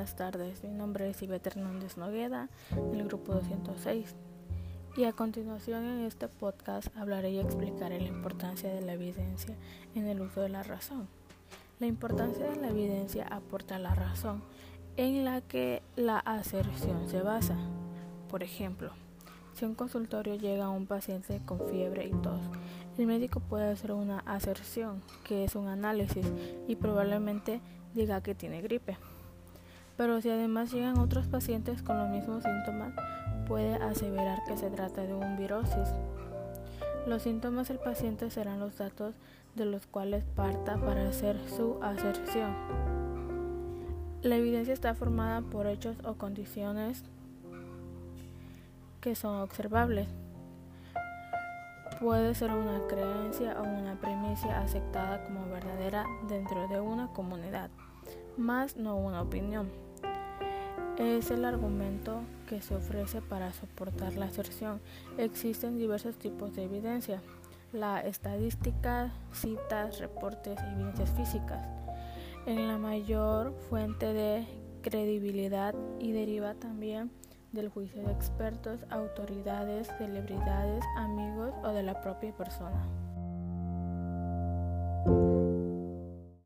buenas tardes. Mi nombre es Ivette Hernández Nogueda, del grupo 206. Y a continuación en este podcast hablaré y explicaré la importancia de la evidencia en el uso de la razón. La importancia de la evidencia aporta la razón en la que la aserción se basa. Por ejemplo, si un consultorio llega a un paciente con fiebre y tos, el médico puede hacer una aserción, que es un análisis, y probablemente diga que tiene gripe. Pero si además llegan otros pacientes con los mismos síntomas, puede aseverar que se trata de un virosis. Los síntomas del paciente serán los datos de los cuales parta para hacer su aserción. La evidencia está formada por hechos o condiciones que son observables. Puede ser una creencia o una premisa aceptada como verdadera dentro de una comunidad, más no una opinión es el argumento que se ofrece para soportar la aserción. Existen diversos tipos de evidencia. La estadística, citas, reportes, evidencias físicas. En la mayor fuente de credibilidad y deriva también del juicio de expertos, autoridades, celebridades, amigos o de la propia persona.